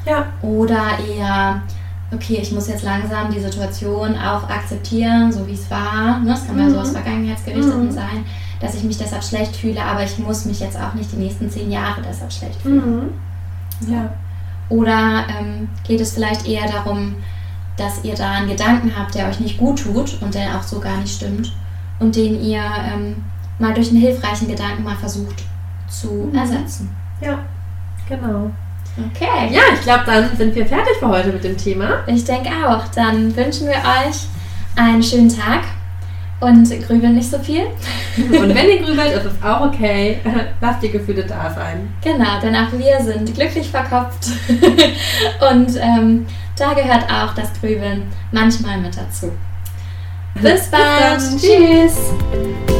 Ja. Oder eher, okay, ich muss jetzt langsam die Situation auch akzeptieren, so wie es war. Ne? Das kann ja so Mhm. aus Vergangenheitsgerichteten Mhm. sein, dass ich mich deshalb schlecht fühle, aber ich muss mich jetzt auch nicht die nächsten zehn Jahre deshalb schlecht fühlen. Mhm. Ja. Oder ähm, geht es vielleicht eher darum, dass ihr da einen Gedanken habt, der euch nicht gut tut und der auch so gar nicht stimmt und den ihr ähm, mal durch einen hilfreichen Gedanken mal versucht zu Mhm. ersetzen. Ja. Genau. Okay. Ja, ich glaube, dann sind wir fertig für heute mit dem Thema. Ich denke auch. Dann wünschen wir euch einen schönen Tag und grübeln nicht so viel. Und wenn ihr grübelt, ist es auch okay. Lasst die Gefühle da sein. Genau, denn auch wir sind glücklich verkopft und ähm, da gehört auch das Grübeln manchmal mit dazu. Bis bald. dann. Tschüss.